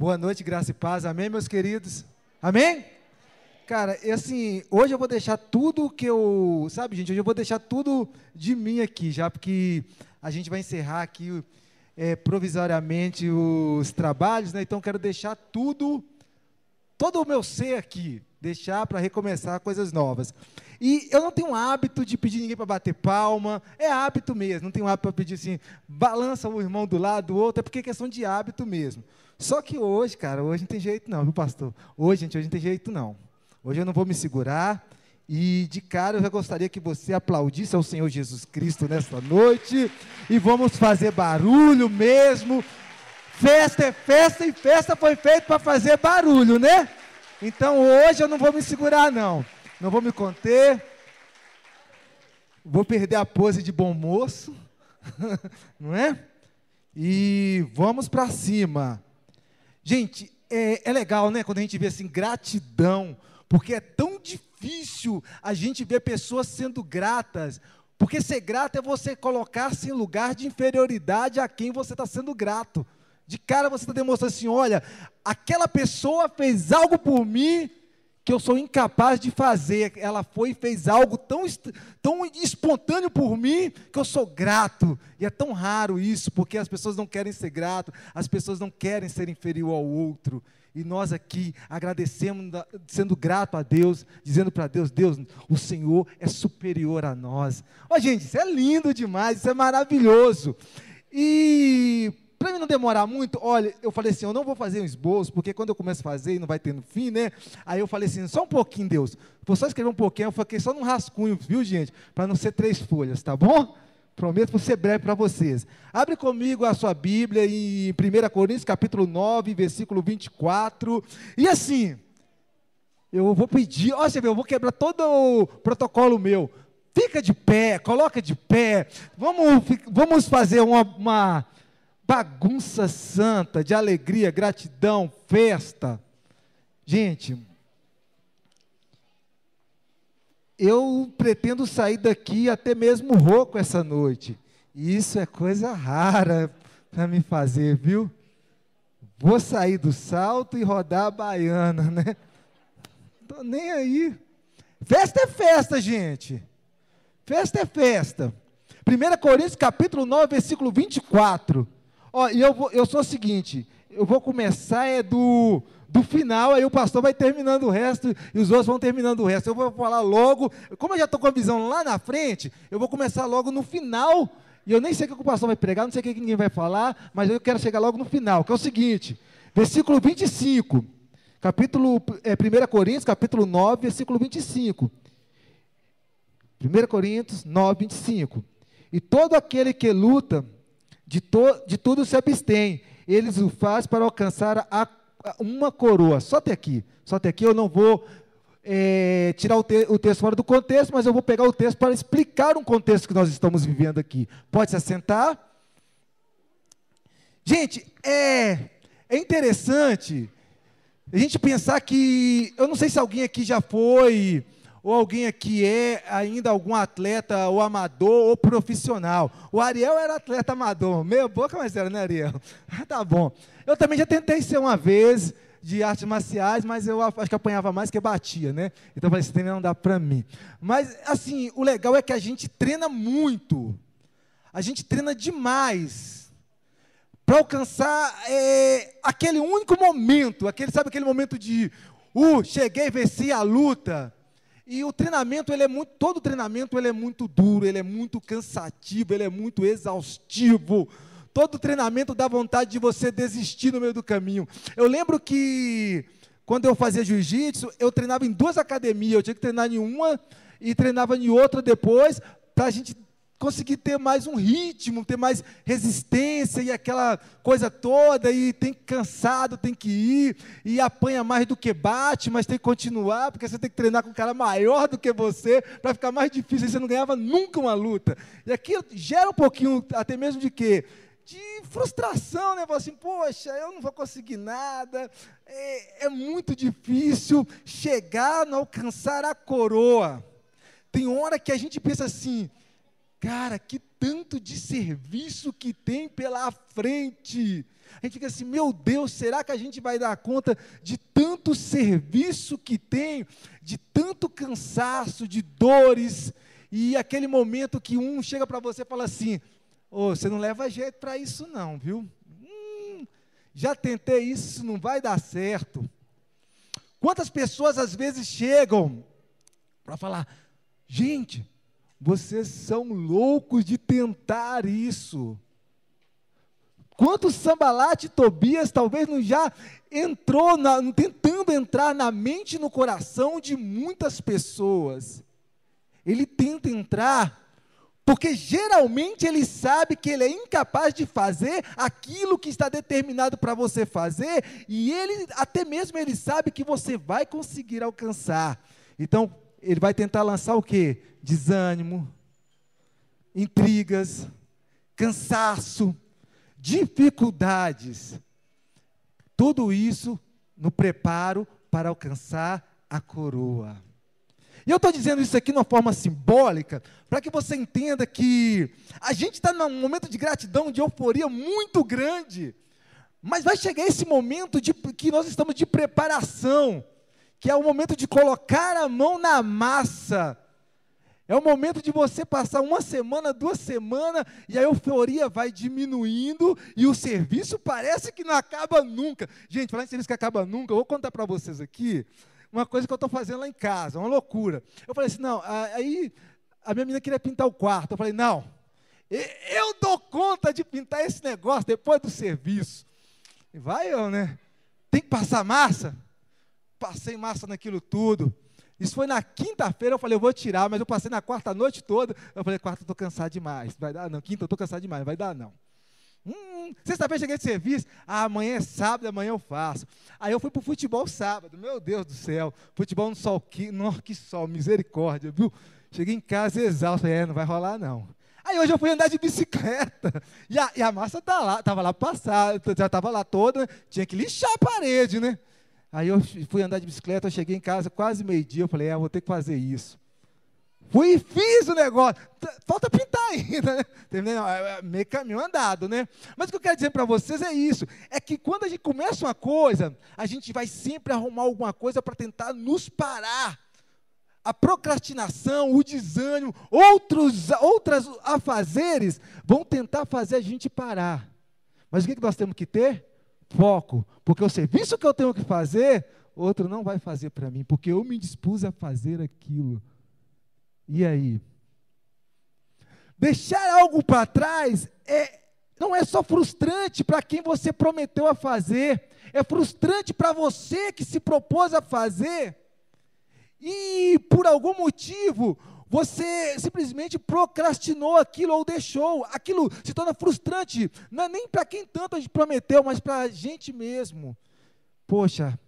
Boa noite, graça e paz. Amém, meus queridos? Amém? Cara, assim, hoje eu vou deixar tudo que eu. Sabe, gente, hoje eu vou deixar tudo de mim aqui, já, porque a gente vai encerrar aqui é, provisoriamente os trabalhos, né? Então quero deixar tudo, todo o meu ser aqui, deixar para recomeçar coisas novas. E eu não tenho hábito de pedir ninguém para bater palma, é hábito mesmo, não tenho hábito para pedir assim, balança o irmão do lado, do outro, é porque é questão de hábito mesmo. Só que hoje, cara, hoje não tem jeito não, viu, pastor? Hoje, gente, hoje não tem jeito não. Hoje eu não vou me segurar. E de cara eu já gostaria que você aplaudisse ao Senhor Jesus Cristo nesta noite. E vamos fazer barulho mesmo. Festa é festa e festa foi feita para fazer barulho, né? Então hoje eu não vou me segurar, não. Não vou me conter. Vou perder a pose de bom moço. não é? E vamos para cima. Gente, é, é, legal, né? Quando a gente vê assim, gratidão, porque é tão difícil a gente ver pessoas sendo gratas. Porque ser grato é você colocar-se em lugar de inferioridade a quem você está sendo grato. De cara você está demonstrando assim: olha, aquela pessoa fez algo por mim que eu sou incapaz de fazer. Ela foi e fez algo tão, tão espontâneo por mim que eu sou grato. E é tão raro isso, porque as pessoas não querem ser grato, as pessoas não querem ser inferior ao outro. E nós aqui agradecemos, sendo grato a Deus, dizendo para Deus: Deus, o Senhor é superior a nós. Ó, oh, gente, isso é lindo demais, isso é maravilhoso. E para mim não demorar muito, olha, eu falei assim, eu não vou fazer um esboço, porque quando eu começo a fazer e não vai ter no fim, né? Aí eu falei assim, só um pouquinho, Deus. Vou só escrever um pouquinho, eu fiquei só num rascunho, viu, gente? Para não ser três folhas, tá bom? Prometo ser breve para vocês. Abre comigo a sua Bíblia em 1 Coríntios, capítulo 9, versículo 24. E assim, eu vou pedir, ó, você vê, eu vou quebrar todo o protocolo meu. Fica de pé, coloca de pé. Vamos, vamos fazer uma, uma bagunça santa de alegria, gratidão, festa. Gente, eu pretendo sair daqui até mesmo rouco essa noite. E isso é coisa rara para me fazer, viu? Vou sair do salto e rodar a baiana, né? Tô nem aí. Festa é festa, gente. Festa é festa. 1 Coríntios capítulo 9, versículo 24. Ó, e eu, vou, eu sou o seguinte, eu vou começar é do, do final, aí o pastor vai terminando o resto e os outros vão terminando o resto. Eu vou falar logo, como eu já estou com a visão lá na frente, eu vou começar logo no final, e eu nem sei o que o pastor vai pregar, não sei o que ninguém vai falar, mas eu quero chegar logo no final, que é o seguinte, versículo 25, capítulo, é, 1 Coríntios, capítulo 9, versículo 25. 1 Coríntios 9, 25. E todo aquele que luta de, to, de tudo se abstém. Eles o faz para alcançar a, a, uma coroa. Só até aqui. Só até aqui eu não vou é, tirar o, te, o, texto fora do contexto, mas eu vou pegar o texto para explicar um contexto que nós estamos vivendo aqui. Pode se assentar? Gente, é, é interessante a gente pensar que. Eu não sei se alguém aqui já foi ou alguém aqui é ainda algum atleta ou amador ou profissional. O Ariel era atleta amador, meia boca, mas era, né, Ariel? tá bom. Eu também já tentei ser uma vez de artes marciais, mas eu acho que apanhava mais que batia, né? Então eu falei, esse treino não dá para mim. Mas, assim, o legal é que a gente treina muito. A gente treina demais para alcançar é, aquele único momento, aquele, sabe aquele momento de, uh, cheguei, venci a luta. E o treinamento, ele é muito, todo treinamento ele é muito duro, ele é muito cansativo, ele é muito exaustivo. Todo treinamento dá vontade de você desistir no meio do caminho. Eu lembro que quando eu fazia jiu-jitsu, eu treinava em duas academias, eu tinha que treinar em uma e treinava em outra depois, para a gente conseguir ter mais um ritmo, ter mais resistência e aquela coisa toda, e tem cansado, tem que ir, e apanha mais do que bate, mas tem que continuar, porque você tem que treinar com um cara maior do que você, para ficar mais difícil, e você não ganhava nunca uma luta. E aquilo gera um pouquinho, até mesmo de quê? De frustração, né? Assim, poxa, eu não vou conseguir nada, é, é muito difícil chegar a alcançar a coroa. Tem hora que a gente pensa assim, Cara, que tanto de serviço que tem pela frente. A gente fica assim, meu Deus, será que a gente vai dar conta de tanto serviço que tem, de tanto cansaço, de dores, e aquele momento que um chega para você e fala assim: oh, você não leva jeito para isso, não, viu? Hum, já tentei isso, isso não vai dar certo. Quantas pessoas às vezes chegam para falar: gente, vocês são loucos de tentar isso. Quantos sambalate Tobias talvez não já entrou, na, tentando entrar na mente e no coração de muitas pessoas. Ele tenta entrar porque geralmente ele sabe que ele é incapaz de fazer aquilo que está determinado para você fazer, e ele até mesmo ele sabe que você vai conseguir alcançar. Então, ele vai tentar lançar o quê? Desânimo, intrigas, cansaço, dificuldades. Tudo isso no preparo para alcançar a coroa. E eu estou dizendo isso aqui de uma forma simbólica, para que você entenda que a gente está num momento de gratidão, de euforia muito grande, mas vai chegar esse momento de, que nós estamos de preparação, que é o momento de colocar a mão na massa. É o momento de você passar uma semana, duas semanas, e a euforia vai diminuindo e o serviço parece que não acaba nunca. Gente, falar em serviço que acaba nunca, eu vou contar para vocês aqui uma coisa que eu estou fazendo lá em casa, uma loucura. Eu falei assim, não, aí a minha menina queria pintar o quarto. Eu falei, não, eu dou conta de pintar esse negócio depois do serviço. E vai eu, né? Tem que passar massa? Passei massa naquilo tudo. Isso foi na quinta-feira, eu falei, eu vou tirar, mas eu passei na quarta noite toda. Eu falei, quarta, eu estou cansado demais. Vai dar não. Quinta, eu estou cansado demais. Vai dar não. Hum, sexta-feira cheguei de serviço, ah, amanhã é sábado, amanhã eu faço. Aí eu fui para o futebol sábado, meu Deus do céu, futebol no sol, que, no, que sol, misericórdia, viu? Cheguei em casa exausto, é, não vai rolar não. Aí hoje eu fui andar de bicicleta, e a, e a massa tá lá, estava lá passada, já estava lá toda, tinha que lixar a parede, né? Aí eu fui andar de bicicleta, eu cheguei em casa quase meio-dia, eu falei, é, vou ter que fazer isso. Fui e fiz o negócio. Falta pintar ainda, né? Terminei, é, é meio caminho andado, né? Mas o que eu quero dizer para vocês é isso: é que quando a gente começa uma coisa, a gente vai sempre arrumar alguma coisa para tentar nos parar. A procrastinação, o desânimo, outros, outras afazeres vão tentar fazer a gente parar. Mas o que nós temos que ter? Foco. Porque o serviço que eu tenho que fazer, outro não vai fazer para mim, porque eu me dispus a fazer aquilo. E aí? Deixar algo para trás é, não é só frustrante para quem você prometeu a fazer, é frustrante para você que se propôs a fazer. E por algum motivo, você simplesmente procrastinou aquilo ou deixou. Aquilo se torna frustrante, não é nem para quem tanto a gente prometeu, mas para a gente mesmo. Poxa,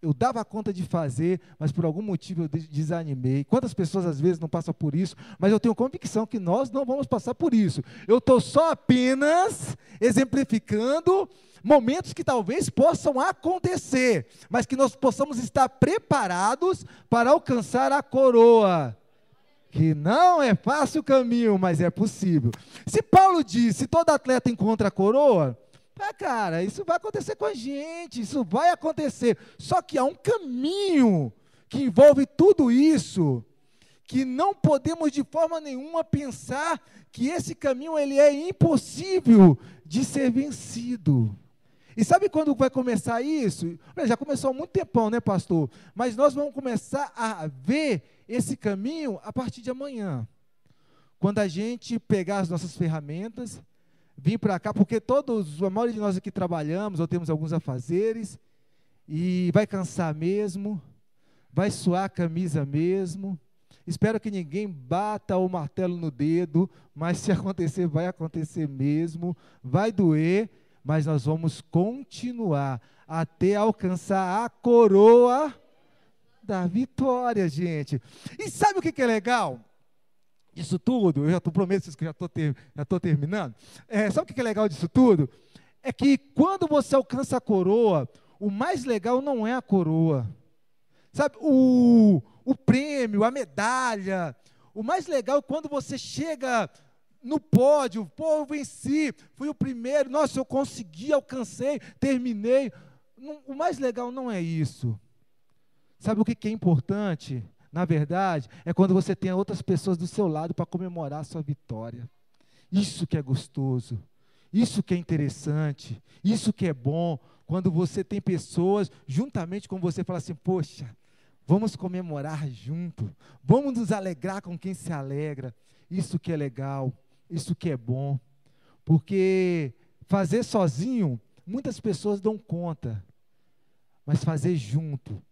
eu dava conta de fazer, mas por algum motivo eu desanimei. Quantas pessoas às vezes não passam por isso, mas eu tenho convicção que nós não vamos passar por isso. Eu estou só apenas exemplificando momentos que talvez possam acontecer, mas que nós possamos estar preparados para alcançar a coroa. Que não é fácil o caminho, mas é possível. Se Paulo disse: todo atleta encontra a coroa, ah, cara, isso vai acontecer com a gente, isso vai acontecer. Só que há um caminho que envolve tudo isso, que não podemos de forma nenhuma pensar que esse caminho ele é impossível de ser vencido. E sabe quando vai começar isso? Já começou há muito tempão, né, pastor? Mas nós vamos começar a ver esse caminho a partir de amanhã. Quando a gente pegar as nossas ferramentas, vir para cá, porque todos, a maioria de nós aqui trabalhamos ou temos alguns afazeres, e vai cansar mesmo, vai suar a camisa mesmo. Espero que ninguém bata o martelo no dedo, mas se acontecer, vai acontecer mesmo, vai doer, mas nós vamos continuar até alcançar a coroa da vitória, gente. E sabe o que é legal? disso tudo, eu já estou prometo que já estou já terminando. É, sabe o que é legal disso tudo? É que quando você alcança a coroa, o mais legal não é a coroa. Sabe, o, o prêmio, a medalha. O mais legal é quando você chega no pódio, pô, eu venci, fui o primeiro, nossa, eu consegui, alcancei, terminei. O mais legal não é isso. Sabe o que, que é importante? Na verdade, é quando você tem outras pessoas do seu lado para comemorar a sua vitória. Isso que é gostoso, isso que é interessante, isso que é bom, quando você tem pessoas juntamente com você, fala assim: poxa, vamos comemorar junto, vamos nos alegrar com quem se alegra. Isso que é legal, isso que é bom, porque fazer sozinho, muitas pessoas dão conta, mas fazer junto,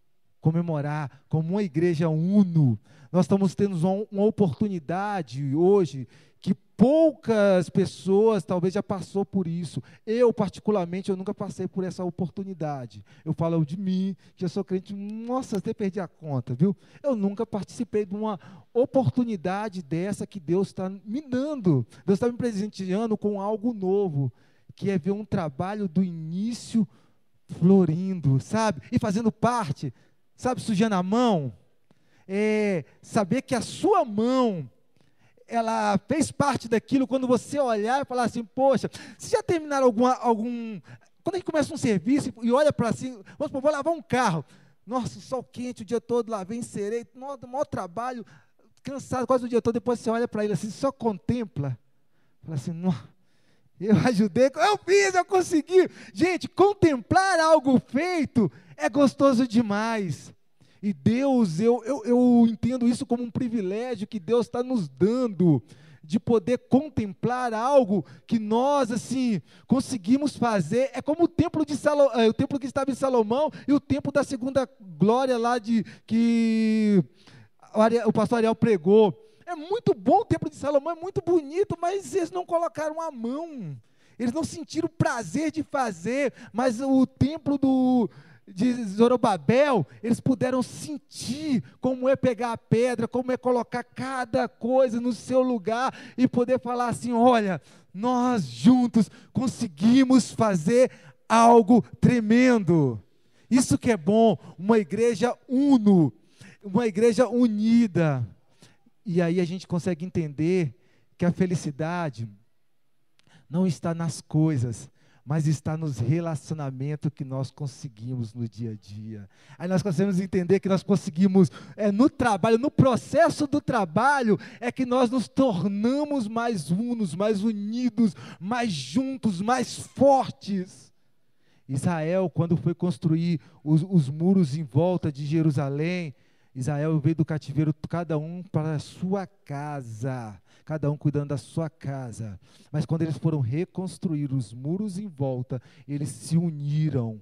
comemorar como uma igreja uno. Nós estamos tendo uma, oportunidade hoje que poucas pessoas talvez já passou por isso. Eu, particularmente, eu nunca passei por essa oportunidade. Eu falo de mim, que eu sou crente, nossa, até perdi a conta, viu? Eu nunca participei de uma oportunidade dessa que Deus está me dando. Deus está me presenteando com algo novo, que é ver um trabalho do início florindo, sabe? E fazendo parte, sabe, sujando a mão. É, saber que a sua mão ela fez parte daquilo quando você olhar e falar assim, poxa, se já terminaram alguma, algum. Quando a gente começa um serviço e olha para assim, vamos supor, vou lavar um carro. Nossa, sol quente o dia todo, lavei, encerei, nossa, maior trabalho, cansado quase o dia todo. Depois você olha para ele assim, só contempla. Fala assim, eu ajudei, eu fiz, eu consegui. Gente, contemplar algo feito é gostoso demais. E Deus, eu, eu, eu entendo isso como um privilégio que Deus está nos dando de poder contemplar algo que nós assim conseguimos fazer. É como o templo de Salo, é, o templo que estava em Salomão e o templo da segunda glória lá de que o pastor Ariel pregou. É muito bom o templo de Salomão, é muito bonito, mas eles não colocaram a mão. Eles não sentiram o prazer de fazer, mas o templo do de Zorobabel, eles puderam sentir como é pegar a pedra, como é colocar cada coisa no seu lugar e poder falar assim: olha, nós juntos conseguimos fazer algo tremendo. Isso que é bom, uma igreja uno, uma igreja unida. E aí a gente consegue entender que a felicidade não está nas coisas, mas está nos relacionamentos que nós conseguimos no dia a dia. Aí nós conseguimos entender que nós conseguimos, é, no trabalho, no processo do trabalho, é que nós nos tornamos mais unos, mais unidos, mais juntos, mais fortes. Israel, quando foi construir os, os muros em volta de Jerusalém, Israel veio do cativeiro, cada um para a sua casa cada um cuidando da sua casa. Mas quando eles foram reconstruir os muros em volta, eles se uniram,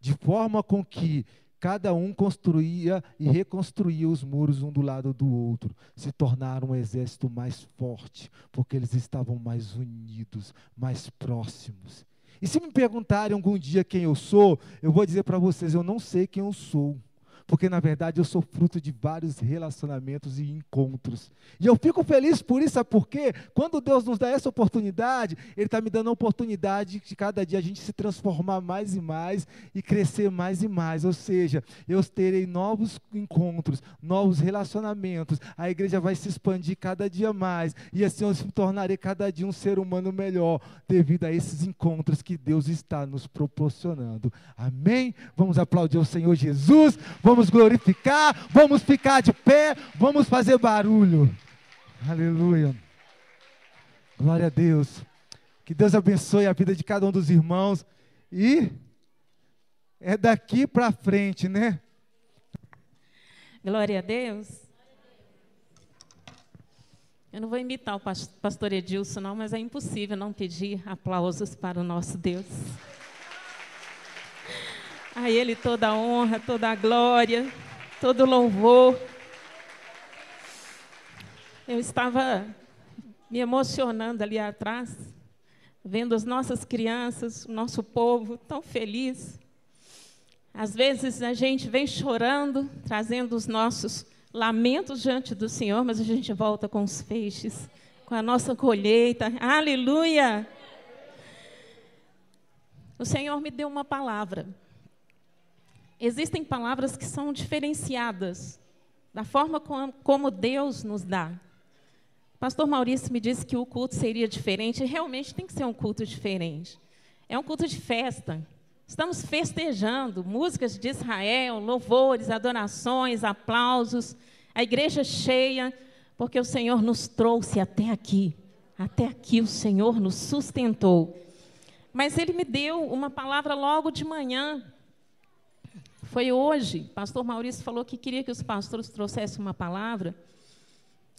de forma com que cada um construía e reconstruía os muros um do lado do outro. Se tornaram um exército mais forte, porque eles estavam mais unidos, mais próximos. E se me perguntarem algum dia quem eu sou, eu vou dizer para vocês: eu não sei quem eu sou porque na verdade eu sou fruto de vários relacionamentos e encontros. E eu fico feliz por isso, sabe por quê? Quando Deus nos dá essa oportunidade, Ele está me dando a oportunidade de cada dia a gente se transformar mais e mais e crescer mais e mais. Ou seja, eu terei novos encontros, novos relacionamentos, a igreja vai se expandir cada dia mais, e assim eu me tornarei cada dia um ser humano melhor, devido a esses encontros que Deus está nos proporcionando. Amém? Vamos aplaudir o Senhor Jesus. Vamos vamos glorificar, vamos ficar de pé, vamos fazer barulho. Aleluia. Glória a Deus. Que Deus abençoe a vida de cada um dos irmãos. E é daqui para frente, né? Glória a Deus. Eu não vou imitar o pastor Edilson, não, mas é impossível não pedir aplausos para o nosso Deus. A Ele toda a honra, toda a glória, todo o louvor. Eu estava me emocionando ali atrás, vendo as nossas crianças, o nosso povo tão feliz. Às vezes a gente vem chorando, trazendo os nossos lamentos diante do Senhor, mas a gente volta com os feixes, com a nossa colheita. Aleluia! O Senhor me deu uma palavra existem palavras que são diferenciadas da forma como Deus nos dá. Pastor Maurício me disse que o culto seria diferente, e realmente tem que ser um culto diferente. É um culto de festa. Estamos festejando músicas de Israel, louvores, adorações, aplausos, a igreja cheia, porque o Senhor nos trouxe até aqui. Até aqui o Senhor nos sustentou. Mas Ele me deu uma palavra logo de manhã. Foi hoje. Pastor Maurício falou que queria que os pastores trouxessem uma palavra.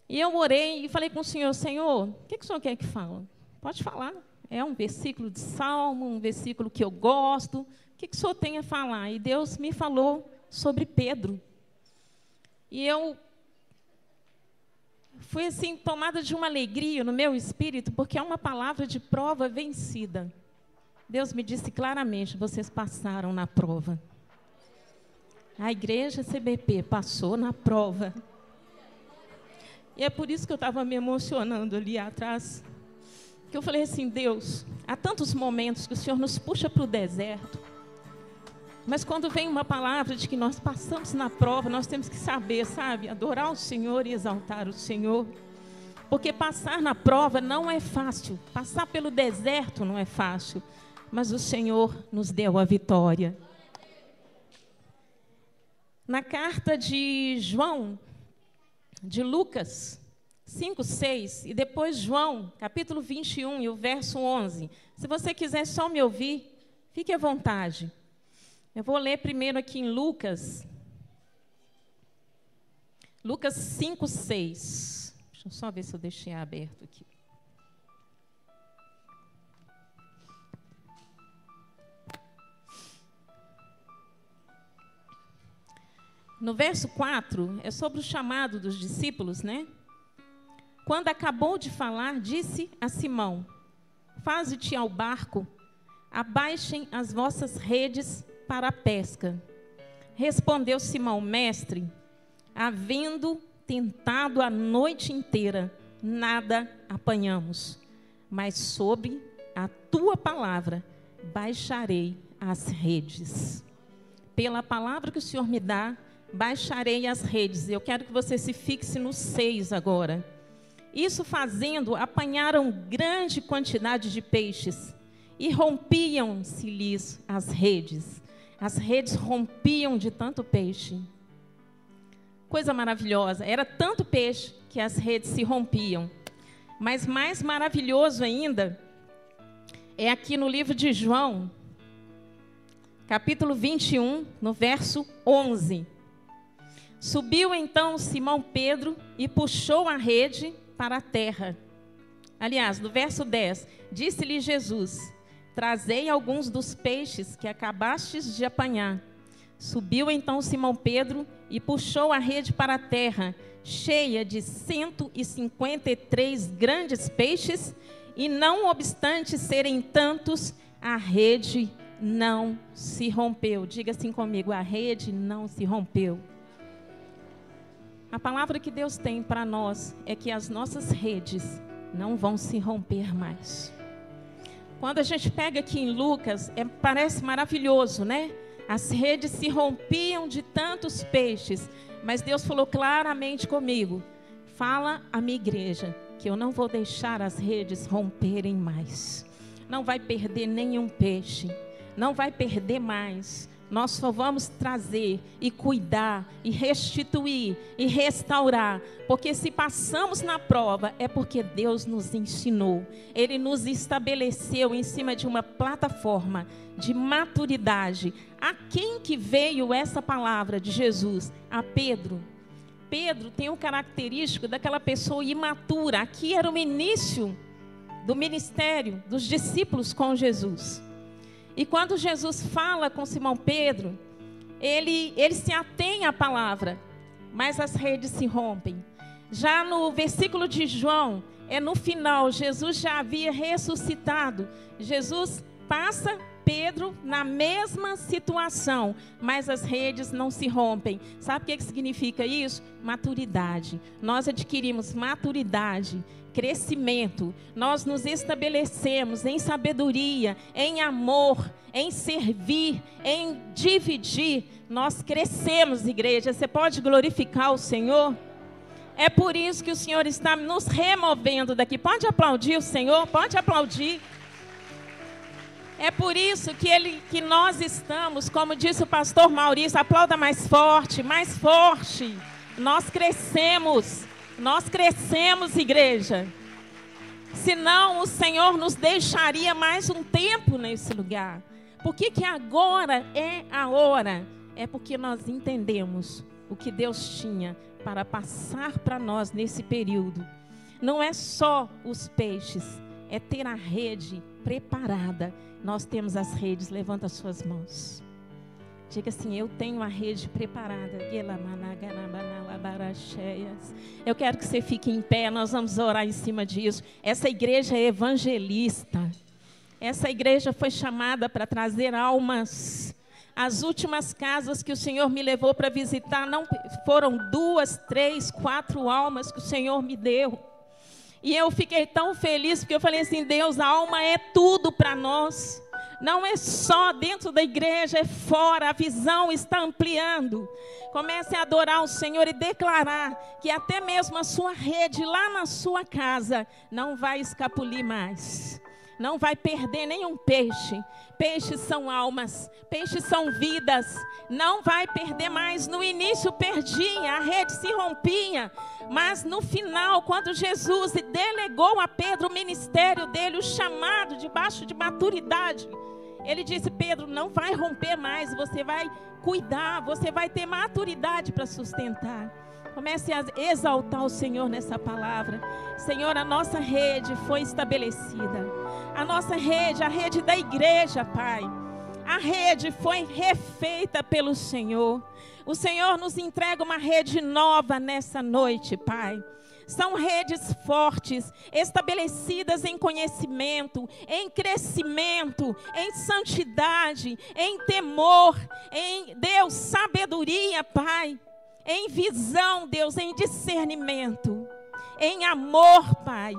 E eu orei e falei com o Senhor: Senhor, o que, que o Senhor quer que fale? Pode falar. É um versículo de salmo, um versículo que eu gosto. O que, que o Senhor tem a falar? E Deus me falou sobre Pedro. E eu fui assim tomada de uma alegria no meu espírito, porque é uma palavra de prova vencida. Deus me disse claramente: vocês passaram na prova. A igreja CBP passou na prova. E é por isso que eu estava me emocionando ali atrás. Que eu falei assim: Deus, há tantos momentos que o Senhor nos puxa para o deserto. Mas quando vem uma palavra de que nós passamos na prova, nós temos que saber, sabe, adorar o Senhor e exaltar o Senhor. Porque passar na prova não é fácil, passar pelo deserto não é fácil, mas o Senhor nos deu a vitória. Na carta de João, de Lucas 5, 6, e depois João, capítulo 21 e o verso 11. Se você quiser só me ouvir, fique à vontade. Eu vou ler primeiro aqui em Lucas. Lucas 5, 6. Deixa eu só ver se eu deixei aberto aqui. No verso 4, é sobre o chamado dos discípulos, né? Quando acabou de falar, disse a Simão: Faze-te ao barco, abaixem as vossas redes para a pesca. Respondeu Simão, mestre, havendo tentado a noite inteira, nada apanhamos, mas sob a tua palavra baixarei as redes. Pela palavra que o Senhor me dá, baixarei as redes. Eu quero que você se fixe no seis agora. Isso fazendo, apanharam grande quantidade de peixes e rompiam-se-lhes as redes. As redes rompiam de tanto peixe. Coisa maravilhosa. Era tanto peixe que as redes se rompiam. Mas mais maravilhoso ainda é aqui no livro de João, capítulo 21, no verso 11. Subiu então Simão Pedro e puxou a rede para a terra. Aliás, no verso 10, disse-lhe Jesus: Trazei alguns dos peixes que acabastes de apanhar. Subiu então Simão Pedro e puxou a rede para a terra, cheia de 153 grandes peixes, e não obstante serem tantos, a rede não se rompeu. Diga assim comigo: a rede não se rompeu. A palavra que Deus tem para nós é que as nossas redes não vão se romper mais. Quando a gente pega aqui em Lucas, é, parece maravilhoso, né? As redes se rompiam de tantos peixes, mas Deus falou claramente comigo: fala à minha igreja que eu não vou deixar as redes romperem mais. Não vai perder nenhum peixe, não vai perder mais nós só vamos trazer e cuidar e restituir e restaurar, porque se passamos na prova é porque Deus nos ensinou, Ele nos estabeleceu em cima de uma plataforma de maturidade. A quem que veio essa palavra de Jesus? A Pedro. Pedro tem o característico daquela pessoa imatura. Aqui era o início do ministério dos discípulos com Jesus. E quando Jesus fala com Simão Pedro, ele, ele se atém à palavra, mas as redes se rompem. Já no versículo de João, é no final, Jesus já havia ressuscitado. Jesus passa Pedro na mesma situação, mas as redes não se rompem. Sabe o que, que significa isso? Maturidade. Nós adquirimos maturidade crescimento, nós nos estabelecemos em sabedoria, em amor, em servir, em dividir, nós crescemos, igreja. Você pode glorificar o Senhor? É por isso que o Senhor está nos removendo daqui. Pode aplaudir o Senhor, pode aplaudir. É por isso que, ele, que nós estamos, como disse o pastor Maurício, aplauda mais forte, mais forte. Nós crescemos, nós crescemos, igreja. Senão o Senhor nos deixaria mais um tempo nesse lugar. Por que, que agora é a hora? É porque nós entendemos o que Deus tinha para passar para nós nesse período. Não é só os peixes, é ter a rede preparada. Nós temos as redes, levanta as suas mãos. Diga assim: Eu tenho a rede preparada. Eu quero que você fique em pé, nós vamos orar em cima disso. Essa igreja é evangelista. Essa igreja foi chamada para trazer almas. As últimas casas que o Senhor me levou para visitar não foram duas, três, quatro almas que o Senhor me deu. E eu fiquei tão feliz porque eu falei assim: Deus, a alma é tudo para nós. Não é só dentro da igreja, é fora, a visão está ampliando. Comece a adorar o Senhor e declarar que até mesmo a sua rede lá na sua casa não vai escapulir mais. Não vai perder nenhum peixe. Peixes são almas, peixes são vidas. Não vai perder mais. No início perdia, a rede se rompia. Mas no final, quando Jesus delegou a Pedro o ministério dele, o chamado debaixo de maturidade, ele disse: Pedro, não vai romper mais, você vai cuidar, você vai ter maturidade para sustentar. Comece a exaltar o Senhor nessa palavra. Senhor, a nossa rede foi estabelecida. A nossa rede, a rede da igreja, Pai. A rede foi refeita pelo Senhor. O Senhor nos entrega uma rede nova nessa noite, Pai. São redes fortes, estabelecidas em conhecimento, em crescimento, em santidade, em temor, em Deus, sabedoria, Pai, em visão, Deus, em discernimento, em amor, Pai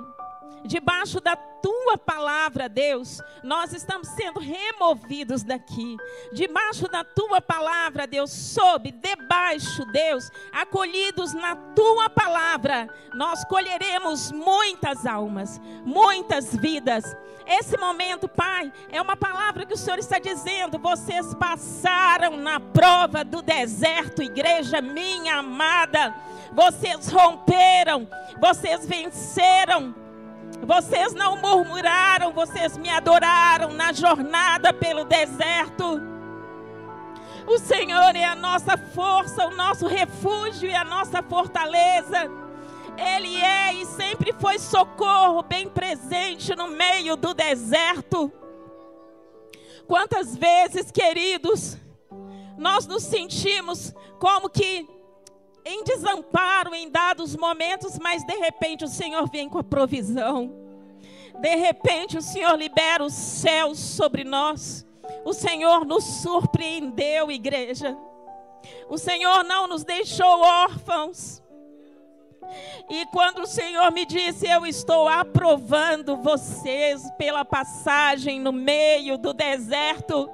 debaixo da tua palavra, Deus, nós estamos sendo removidos daqui. Debaixo da tua palavra, Deus, sob, debaixo, Deus, acolhidos na tua palavra, nós colheremos muitas almas, muitas vidas. Esse momento, Pai, é uma palavra que o Senhor está dizendo. Vocês passaram na prova do deserto, igreja minha amada. Vocês romperam, vocês venceram vocês não murmuraram, vocês me adoraram na jornada pelo deserto. O Senhor é a nossa força, o nosso refúgio e a nossa fortaleza. Ele é e sempre foi socorro bem presente no meio do deserto. Quantas vezes, queridos, nós nos sentimos como que em desamparo em dados momentos, mas de repente o Senhor vem com a provisão. De repente o Senhor libera os céus sobre nós. O Senhor nos surpreendeu, igreja. O Senhor não nos deixou órfãos. E quando o Senhor me disse, eu estou aprovando vocês pela passagem no meio do deserto,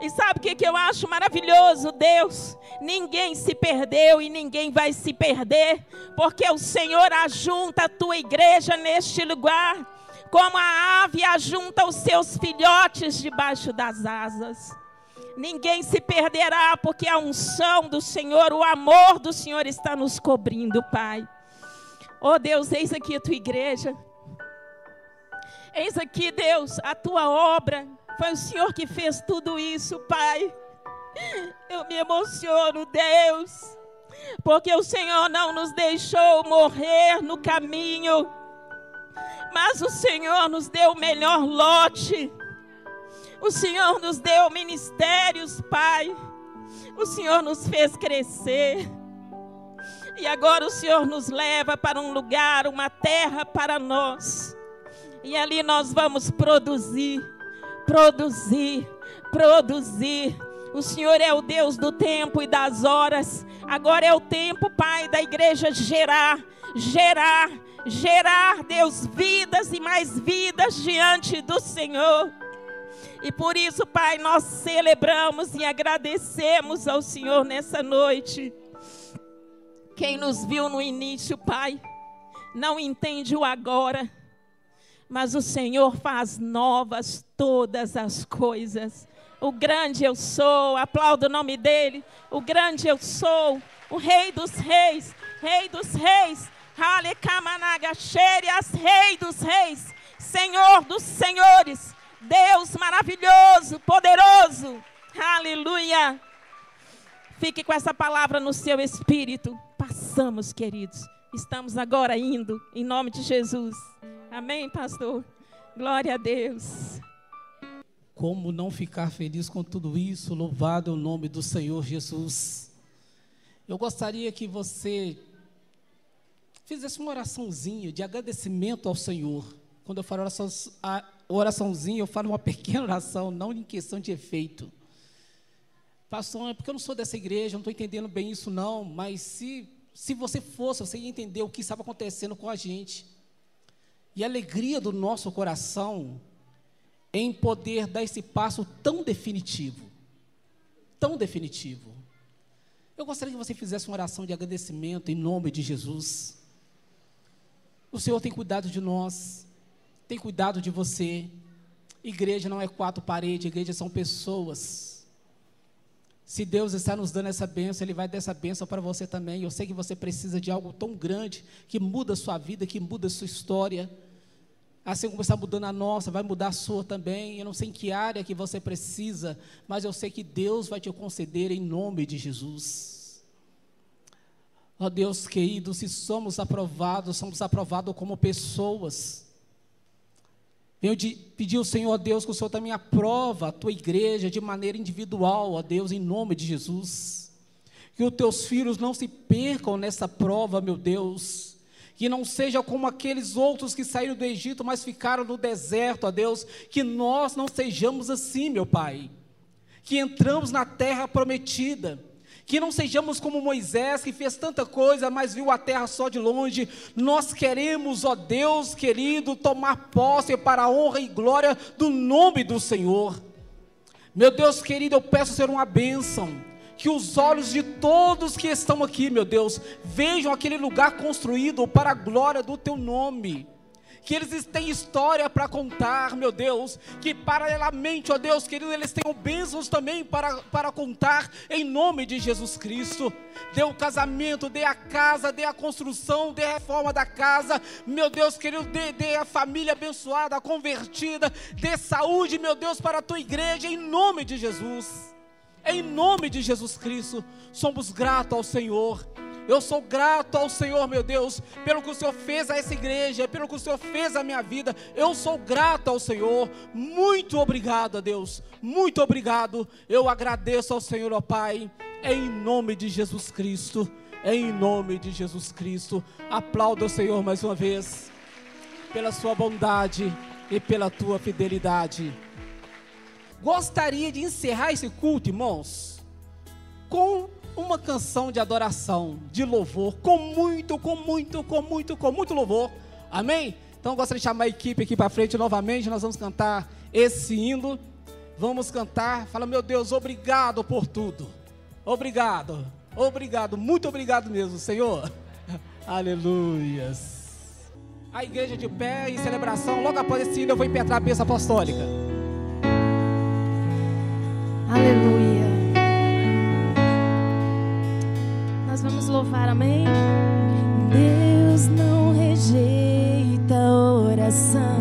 e sabe o que, que eu acho maravilhoso, Deus? Ninguém se perdeu e ninguém vai se perder, porque o Senhor ajunta a tua igreja neste lugar, como a ave ajunta os seus filhotes debaixo das asas. Ninguém se perderá, porque a unção do Senhor, o amor do Senhor está nos cobrindo, Pai. Oh Deus, eis aqui a tua igreja. Eis aqui, Deus, a tua obra foi o Senhor que fez tudo isso, Pai. Eu me emociono, Deus, porque o Senhor não nos deixou morrer no caminho, mas o Senhor nos deu o melhor lote. O Senhor nos deu ministérios, Pai. O Senhor nos fez crescer. E agora o Senhor nos leva para um lugar, uma terra para nós. E ali nós vamos produzir produzir, produzir. O Senhor é o Deus do tempo e das horas. Agora é o tempo, Pai, da igreja gerar, gerar, gerar, Deus, vidas e mais vidas diante do Senhor. E por isso, Pai, nós celebramos e agradecemos ao Senhor nessa noite. Quem nos viu no início, Pai, não entende o agora, mas o Senhor faz novas todas as coisas. O grande eu sou, aplaudo o nome dele. O grande eu sou, o Rei dos Reis, Rei dos Reis. Halekamanagasterias, Rei dos Reis, Senhor dos Senhores, Deus maravilhoso, poderoso. Aleluia. Fique com essa palavra no seu espírito. Passamos, queridos. Estamos agora indo, em nome de Jesus. Amém, pastor? Glória a Deus. Como não ficar feliz com tudo isso? Louvado é o nome do Senhor Jesus. Eu gostaria que você fizesse uma oraçãozinha de agradecimento ao Senhor. Quando eu falo oração, oraçãozinha, eu falo uma pequena oração, não em questão de efeito. Pastor, é porque eu não sou dessa igreja, não estou entendendo bem isso não, mas se, se você fosse, você ia entender o que estava acontecendo com a gente. E alegria do nosso coração em poder dar esse passo tão definitivo. Tão definitivo. Eu gostaria que você fizesse uma oração de agradecimento em nome de Jesus. O Senhor tem cuidado de nós, tem cuidado de você. Igreja não é quatro paredes, igreja são pessoas. Se Deus está nos dando essa bênção, Ele vai dar essa bênção para você também. Eu sei que você precisa de algo tão grande que muda a sua vida, que muda a sua história. Assim como está mudando a nossa, vai mudar a sua também. Eu não sei em que área que você precisa, mas eu sei que Deus vai te conceder em nome de Jesus. Ó oh Deus querido, se somos aprovados, somos aprovados como pessoas. Venho de pedir ao Senhor, ó Deus, que o Senhor também aprova a tua igreja de maneira individual, ó Deus, em nome de Jesus. Que os teus filhos não se percam nessa prova, meu Deus que não seja como aqueles outros que saíram do Egito, mas ficaram no deserto, ó Deus, que nós não sejamos assim, meu Pai, que entramos na terra prometida, que não sejamos como Moisés, que fez tanta coisa, mas viu a terra só de longe. Nós queremos, ó Deus querido, tomar posse para a honra e glória do nome do Senhor. Meu Deus querido, eu peço ser uma bênção que os olhos de todos que estão aqui, meu Deus, vejam aquele lugar construído para a glória do teu nome. Que eles têm história para contar, meu Deus. Que paralelamente, ó Deus querido, eles tenham bênçãos também para, para contar, em nome de Jesus Cristo. Dê o casamento, dê a casa, dê a construção, dê a reforma da casa, meu Deus querido, dê, dê a família abençoada, convertida, dê saúde, meu Deus, para a tua igreja, em nome de Jesus. Em nome de Jesus Cristo, somos gratos ao Senhor. Eu sou grato ao Senhor, meu Deus, pelo que o Senhor fez a essa igreja, pelo que o Senhor fez a minha vida. Eu sou grato ao Senhor. Muito obrigado a Deus. Muito obrigado. Eu agradeço ao Senhor, ó Pai, em nome de Jesus Cristo. Em nome de Jesus Cristo. Aplauda o Senhor mais uma vez, pela sua bondade e pela tua fidelidade. Gostaria de encerrar esse culto, irmãos, com uma canção de adoração, de louvor, com muito, com muito, com muito, com muito louvor. Amém? Então gostaria de chamar a equipe aqui para frente novamente. Nós vamos cantar esse hino. Vamos cantar. Fala, meu Deus, obrigado por tudo. Obrigado. Obrigado. Muito obrigado mesmo, Senhor. Aleluias. A igreja de pé em celebração. Logo após esse hino, eu vou impetrar a bênção apostólica. Aleluia. Nós vamos louvar, amém? Deus não rejeita oração.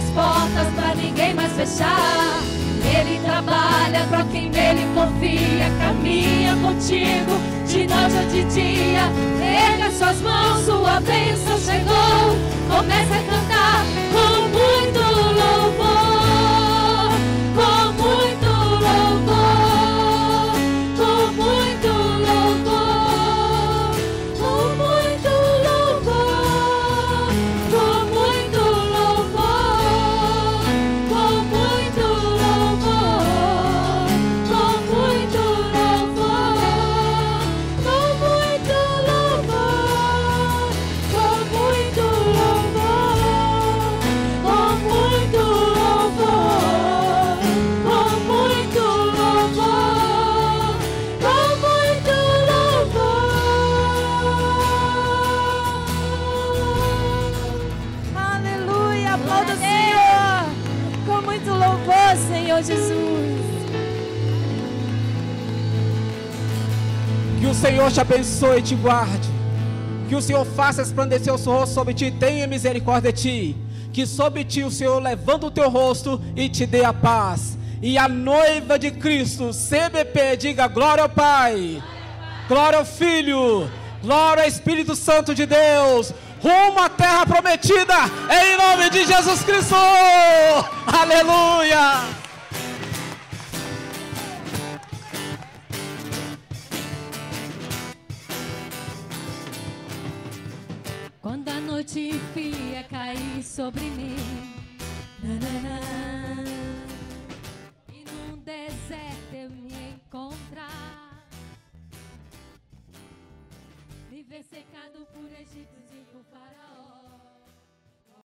as portas para ninguém mais fechar. Ele trabalha para quem nele confia, caminha contigo de noite ou de dia. Pega suas mãos, sua bênção chegou. Começa a cantar. Deus te abençoe e te guarde. Que o Senhor faça resplandecer o seu rosto sobre ti e tenha misericórdia de ti. Que sobre ti o Senhor levanta o teu rosto e te dê a paz. E a noiva de Cristo, CBP, diga glória ao Pai, glória ao Filho, glória ao Espírito Santo de Deus rumo à terra prometida, em nome de Jesus Cristo. Aleluia! te vi cair sobre mim. E num deserto eu me encontrar. Viver secado por Egito.